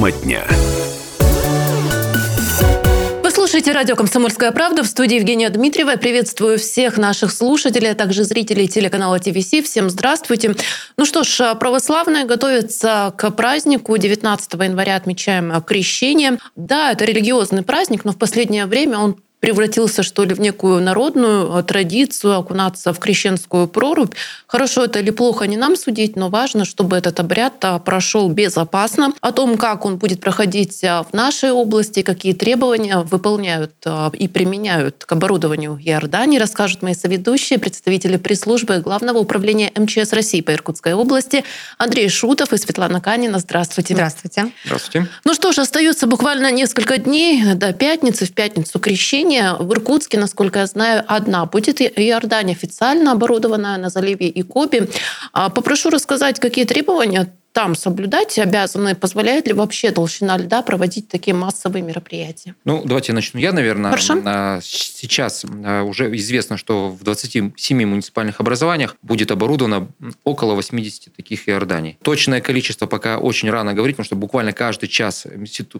Тема дня. Вы радио «Комсомольская правда» в студии Евгения Дмитриева. приветствую всех наших слушателей, а также зрителей телеканала ТВС. Всем здравствуйте. Ну что ж, православные готовятся к празднику. 19 января отмечаем крещение. Да, это религиозный праздник, но в последнее время он превратился, что ли, в некую народную э, традицию окунаться в крещенскую прорубь. Хорошо это или плохо, не нам судить, но важно, чтобы этот обряд а, прошел безопасно. О том, как он будет проходить а, в нашей области, какие требования выполняют а, и применяют к оборудованию Иордании, расскажут мои соведущие, представители пресс-службы Главного управления МЧС России по Иркутской области Андрей Шутов и Светлана Канина. Здравствуйте. Здравствуйте. Здравствуйте. Ну что ж, остается буквально несколько дней до пятницы. В пятницу крещение Армения в Иркутске, насколько я знаю, одна будет. Иордания официально оборудованная на заливе Икоби. А, попрошу рассказать, какие требования там соблюдать обязаны? Позволяет ли вообще толщина льда проводить такие массовые мероприятия? Ну, давайте начну я, наверное. Хорошо. А, сейчас а, уже известно, что в 27 муниципальных образованиях будет оборудовано около 80 таких иорданий. Точное количество пока очень рано говорить, потому что буквально каждый час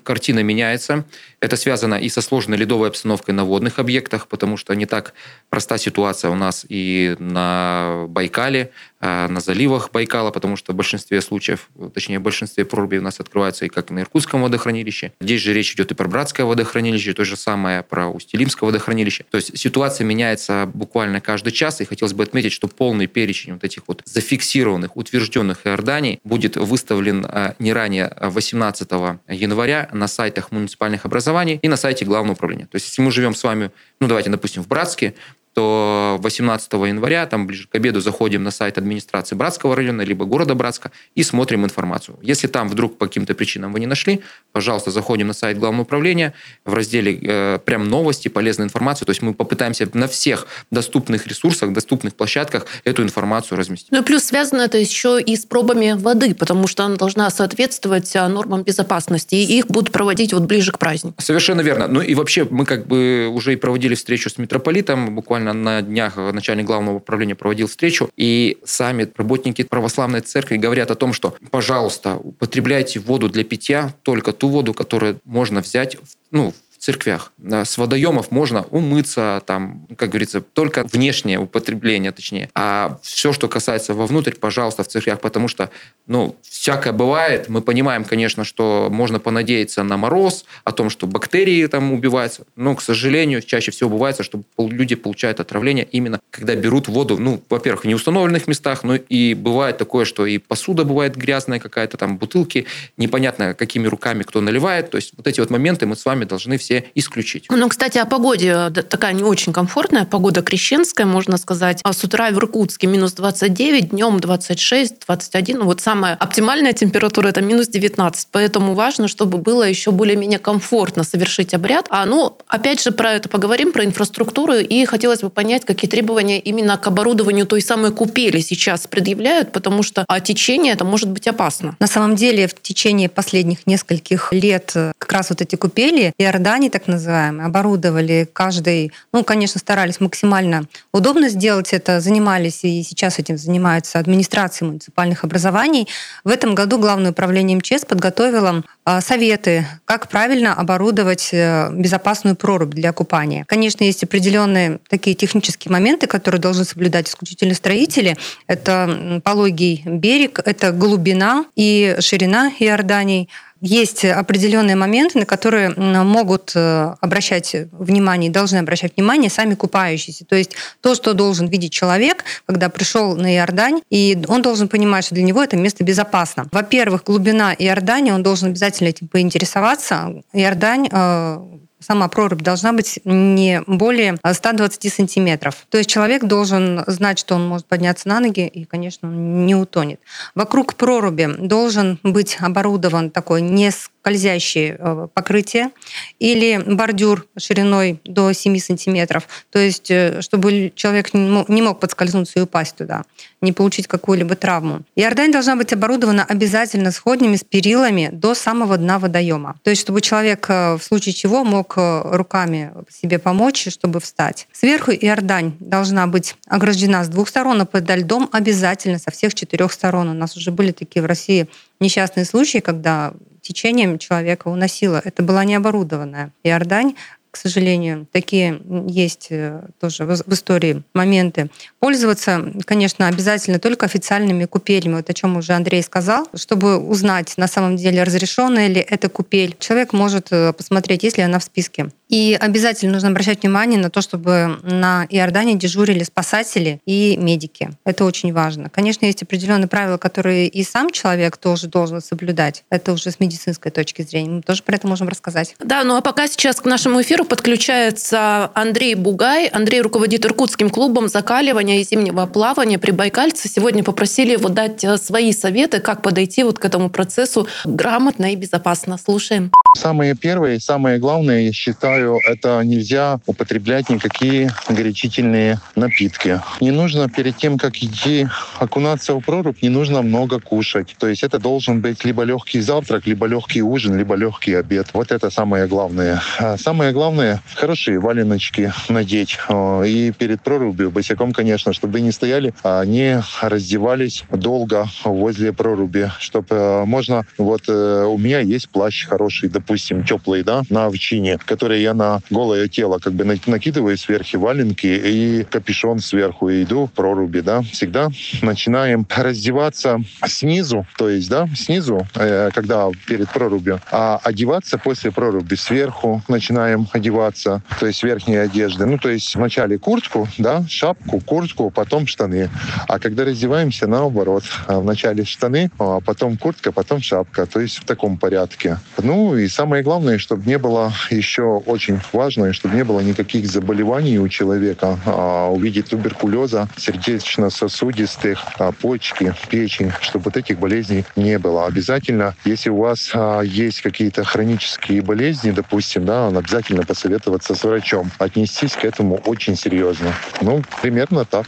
картина меняется. Это связано и со сложной ледовой обстановкой на водных объектах, потому что не так проста ситуация у нас и на Байкале, на заливах Байкала, потому что в большинстве случаев, точнее, в большинстве прорубей у нас открываются и как на Иркутском водохранилище. Здесь же речь идет и про Братское водохранилище, то же самое про Усть-Илимское водохранилище. То есть ситуация меняется буквально каждый час, и хотелось бы отметить, что полный перечень вот этих вот зафиксированных, утвержденных Иорданий будет выставлен а, не ранее 18 января на сайтах муниципальных образований и на сайте Главного управления. То есть если мы живем с вами, ну давайте, допустим, в Братске, то 18 января, там ближе к обеду, заходим на сайт администрации Братского района, либо города Братска и смотрим информацию. Если там вдруг по каким-то причинам вы не нашли, пожалуйста, заходим на сайт Главного управления в разделе э, прям новости, полезная информация. То есть мы попытаемся на всех доступных ресурсах, доступных площадках эту информацию разместить. Ну и плюс связано это еще и с пробами воды, потому что она должна соответствовать а, нормам безопасности, и их будут проводить вот ближе к празднику. Совершенно верно. Ну и вообще мы как бы уже и проводили встречу с митрополитом, буквально буквально на днях начальник главного управления проводил встречу, и сами работники православной церкви говорят о том, что, пожалуйста, употребляйте воду для питья, только ту воду, которую можно взять ну, церквях. С водоемов можно умыться, там, как говорится, только внешнее употребление, точнее. А все, что касается вовнутрь, пожалуйста, в церквях, потому что, ну, всякое бывает. Мы понимаем, конечно, что можно понадеяться на мороз, о том, что бактерии там убиваются. Но, к сожалению, чаще всего бывает, что люди получают отравление именно когда берут воду, ну, во-первых, в неустановленных местах, но и бывает такое, что и посуда бывает грязная какая-то, там бутылки, непонятно, какими руками кто наливает. То есть вот эти вот моменты мы с вами должны все все исключить. Ну, кстати, о погоде. Такая не очень комфортная погода крещенская, можно сказать. А с утра в Иркутске минус 29, днем 26, 21. Ну, вот самая оптимальная температура это минус 19. Поэтому важно, чтобы было еще более-менее комфортно совершить обряд. А ну, опять же, про это поговорим, про инфраструктуру. И хотелось бы понять, какие требования именно к оборудованию той самой купели сейчас предъявляют, потому что а, течение это может быть опасно. На самом деле, в течение последних нескольких лет э, как раз вот эти купели Иордания зданий, так называемые, оборудовали каждый, ну, конечно, старались максимально удобно сделать это, занимались и сейчас этим занимаются администрации муниципальных образований. В этом году Главное управление МЧС подготовило а, советы, как правильно оборудовать э, безопасную прорубь для купания. Конечно, есть определенные такие технические моменты, которые должны соблюдать исключительно строители. Это пологий берег, это глубина и ширина Иорданий – есть определенные моменты, на которые могут э, обращать внимание, должны обращать внимание сами купающиеся. То есть то, что должен видеть человек, когда пришел на Иордань, и он должен понимать, что для него это место безопасно. Во-первых, глубина Иордани, он должен обязательно этим поинтересоваться. Иордань э, сама прорубь должна быть не более 120 сантиметров. То есть человек должен знать, что он может подняться на ноги и, конечно, он не утонет. Вокруг проруби должен быть оборудован такой не скользящее э, покрытие или бордюр шириной до 7 сантиметров. То есть, э, чтобы человек не мог подскользнуться и упасть туда, не получить какую-либо травму. Иордань должна быть оборудована обязательно сходнями с перилами до самого дна водоема. То есть, чтобы человек э, в случае чего мог руками себе помочь, чтобы встать. Сверху Иордань должна быть ограждена с двух сторон, а под льдом обязательно со всех четырех сторон. У нас уже были такие в России несчастные случаи, когда течением человека уносило. Это была необорудованная Иордань, к сожалению, такие есть э, тоже в истории моменты. Пользоваться, конечно, обязательно только официальными купелями, вот о чем уже Андрей сказал, чтобы узнать, на самом деле разрешенная ли эта купель. Человек может э, посмотреть, есть ли она в списке. И обязательно нужно обращать внимание на то, чтобы на Иордании дежурили спасатели и медики. Это очень важно. Конечно, есть определенные правила, которые и сам человек тоже должен соблюдать. Это уже с медицинской точки зрения. Мы тоже про это можем рассказать. Да, ну а пока сейчас к нашему эфиру подключается Андрей Бугай. Андрей руководит Иркутским клубом закаливания и зимнего плавания при Байкальце. Сегодня попросили его дать э, свои советы, как подойти вот к этому процессу грамотно и безопасно. Слушаем. Самое первое и самое главное, я считаю, это нельзя употреблять никакие горячительные напитки. Не нужно перед тем, как идти окунаться в прорубь, не нужно много кушать. То есть это должен быть либо легкий завтрак, либо легкий ужин, либо легкий обед. Вот это самое главное. А самое главное, хорошие валеночки надеть. И перед прорубью, босиком, конечно, чтобы не стояли, а не раздевались долго возле проруби, чтобы э, можно... Вот э, у меня есть плащ хороший, допустим, теплый, да, на овчине, который я на голое тело как бы накидываю сверху валенки и капюшон сверху и иду в проруби, да. Всегда начинаем раздеваться снизу, то есть, да, снизу, э, когда перед прорубью, а одеваться после проруби сверху начинаем одеваться, то есть верхние одежды. Ну, то есть вначале куртку, да, шапку, куртку, потом штаны. А когда раздеваемся, наоборот. А вначале штаны, а потом куртка, потом шапка. То есть в таком порядке. Ну и самое главное, чтобы не было еще очень важно, чтобы не было никаких заболеваний у человека, а увидеть туберкулеза, сердечно-сосудистых, а, почки, печень, чтобы вот этих болезней не было. Обязательно, если у вас а, есть какие-то хронические болезни, допустим, да, обязательно посоветоваться с врачом, отнестись к этому очень серьезно. Ну, примерно так.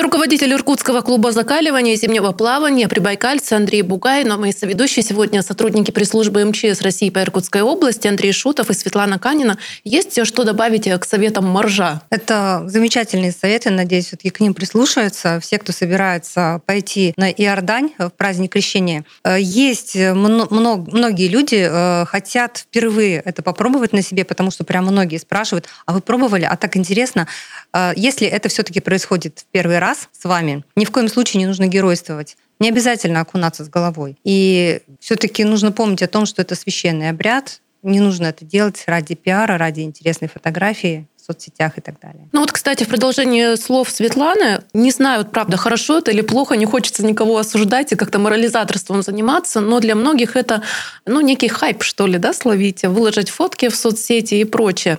Руководитель Иркутского клуба закаливания и зимнего плавания при Байкальце Андрей Бугай. Но мои соведущие сегодня сотрудники пресс-службы МЧС России по Иркутской области Андрей Шутов и Светлана Канина. Есть что добавить к советам Моржа? Это замечательные советы. Надеюсь, все-таки к ним прислушаются все, кто собирается пойти на Иордань в праздник крещения. Э, есть много, многие люди э, хотят впервые это попробовать на себе, потому что прям многие спрашивают, а вы пробовали? А так интересно. Э, если это все-таки происходит в первый первый раз с вами, ни в коем случае не нужно геройствовать. Не обязательно окунаться с головой. И все-таки нужно помнить о том, что это священный обряд. Не нужно это делать ради пиара, ради интересной фотографии в соцсетях и так далее. Ну вот, кстати, в продолжении слов Светланы, не знаю, правда, хорошо это или плохо, не хочется никого осуждать и как-то морализаторством заниматься, но для многих это, ну, некий хайп, что ли, да, словить, выложить фотки в соцсети и прочее.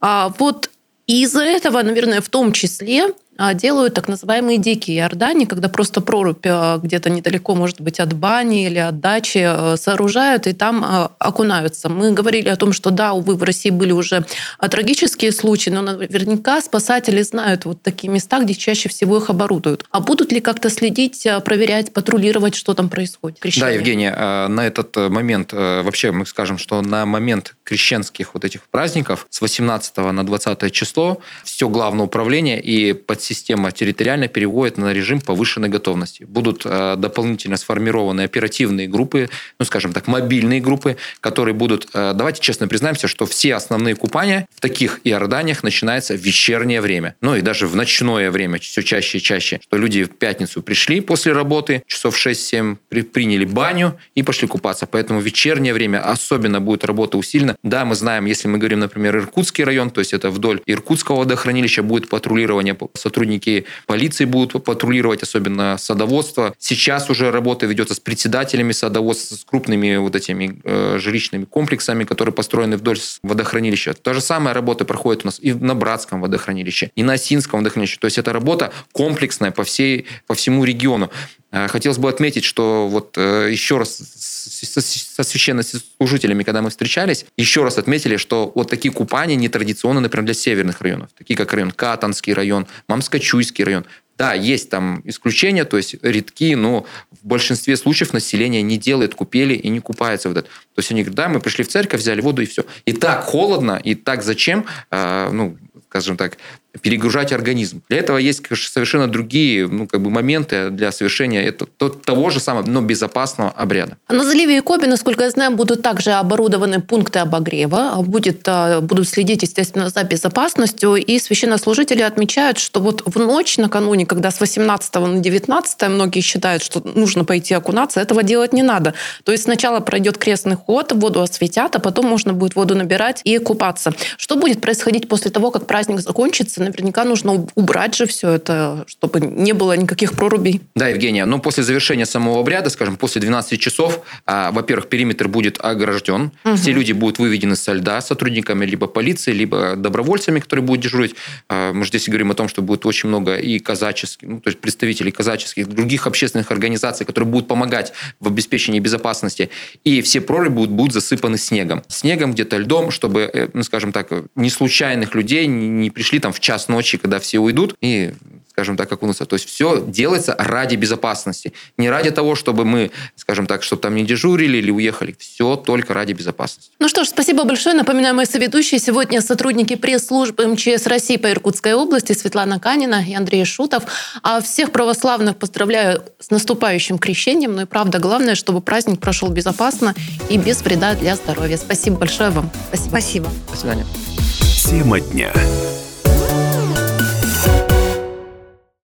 А вот из-за этого, наверное, в том числе делают так называемые дикие Иордани, когда просто прорубь а, где-то недалеко, может быть, от бани или от дачи а, сооружают и там окунаются. Мы говорили о том, что да, увы, в России были уже трагические случаи, но наверняка спасатели знают вот такие места, где чаще всего их оборудуют. А будут ли как-то следить, проверять, патрулировать, что там происходит? Крещение? Да, Евгения, на этот э, момент, э, вообще мы скажем, что на момент крещенских вот этих праздников с 18 на 20 число все главное управление и под система территориально переводит на режим повышенной готовности. Будут э, дополнительно сформированы оперативные группы, ну, скажем так, мобильные группы, которые будут... Э, давайте честно признаемся, что все основные купания в таких Иорданиях начинаются в вечернее время. Ну, и даже в ночное время все чаще и чаще. Что люди в пятницу пришли после работы, часов 6-7 при, приняли баню и пошли купаться. Поэтому в вечернее время особенно будет работа усилена. Да, мы знаем, если мы говорим, например, Иркутский район, то есть это вдоль Иркутского водохранилища будет патрулирование сотрудники полиции будут патрулировать, особенно садоводство. Сейчас уже работа ведется с председателями садоводства, с крупными вот этими э, жилищными комплексами, которые построены вдоль водохранилища. Та же самая работа проходит у нас и на Братском водохранилище, и на Осинском водохранилище. То есть это работа комплексная по, всей, по всему региону. Э, хотелось бы отметить, что вот э, еще раз со священнослужителями, когда мы встречались, еще раз отметили, что вот такие купания нетрадиционны, например, для северных районов, такие как район Катанский район, Мамскочуйский район. Да, есть там исключения, то есть редки, но в большинстве случаев население не делает купели и не купается в этот. То есть они говорят, да, мы пришли в церковь, взяли воду и все. И так холодно, и так зачем, э, ну, скажем так, перегружать организм. Для этого есть конечно, совершенно другие ну, как бы моменты для совершения это, того же самого, но безопасного обряда. На заливе Икоби, насколько я знаю, будут также оборудованы пункты обогрева, будет, а, будут следить, естественно, за безопасностью, и священнослужители отмечают, что вот в ночь накануне, когда с 18 на 19 многие считают, что нужно пойти окунаться, этого делать не надо. То есть сначала пройдет крестный ход, воду осветят, а потом можно будет воду набирать и купаться. Что будет происходить после того, как праздник закончится? Наверняка нужно убрать же все это, чтобы не было никаких прорубей. Да, Евгения, но после завершения самого обряда, скажем, после 12 часов, а, во-первых, периметр будет огражден, угу. все люди будут выведены со льда сотрудниками либо полиции, либо добровольцами, которые будут дежурить. А, мы же здесь говорим о том, что будет очень много и казаческих, ну, то есть представителей казаческих, других общественных организаций, которые будут помогать в обеспечении безопасности. И все прорубы будут, будут засыпаны снегом. Снегом, где-то льдом, чтобы, э, ну, скажем так, не случайных людей не пришли там в час ночи, когда все уйдут, и скажем так, окунуться. То есть все делается ради безопасности. Не ради того, чтобы мы, скажем так, чтобы там не дежурили или уехали. Все только ради безопасности. Ну что ж, спасибо большое. Напоминаю, мои соведущие сегодня сотрудники пресс-службы МЧС России по Иркутской области Светлана Канина и Андрей Шутов. А всех православных поздравляю с наступающим крещением. Ну и правда, главное, чтобы праздник прошел безопасно и без вреда для здоровья. Спасибо большое вам. Спасибо. Спасибо. До свидания. Тема дня.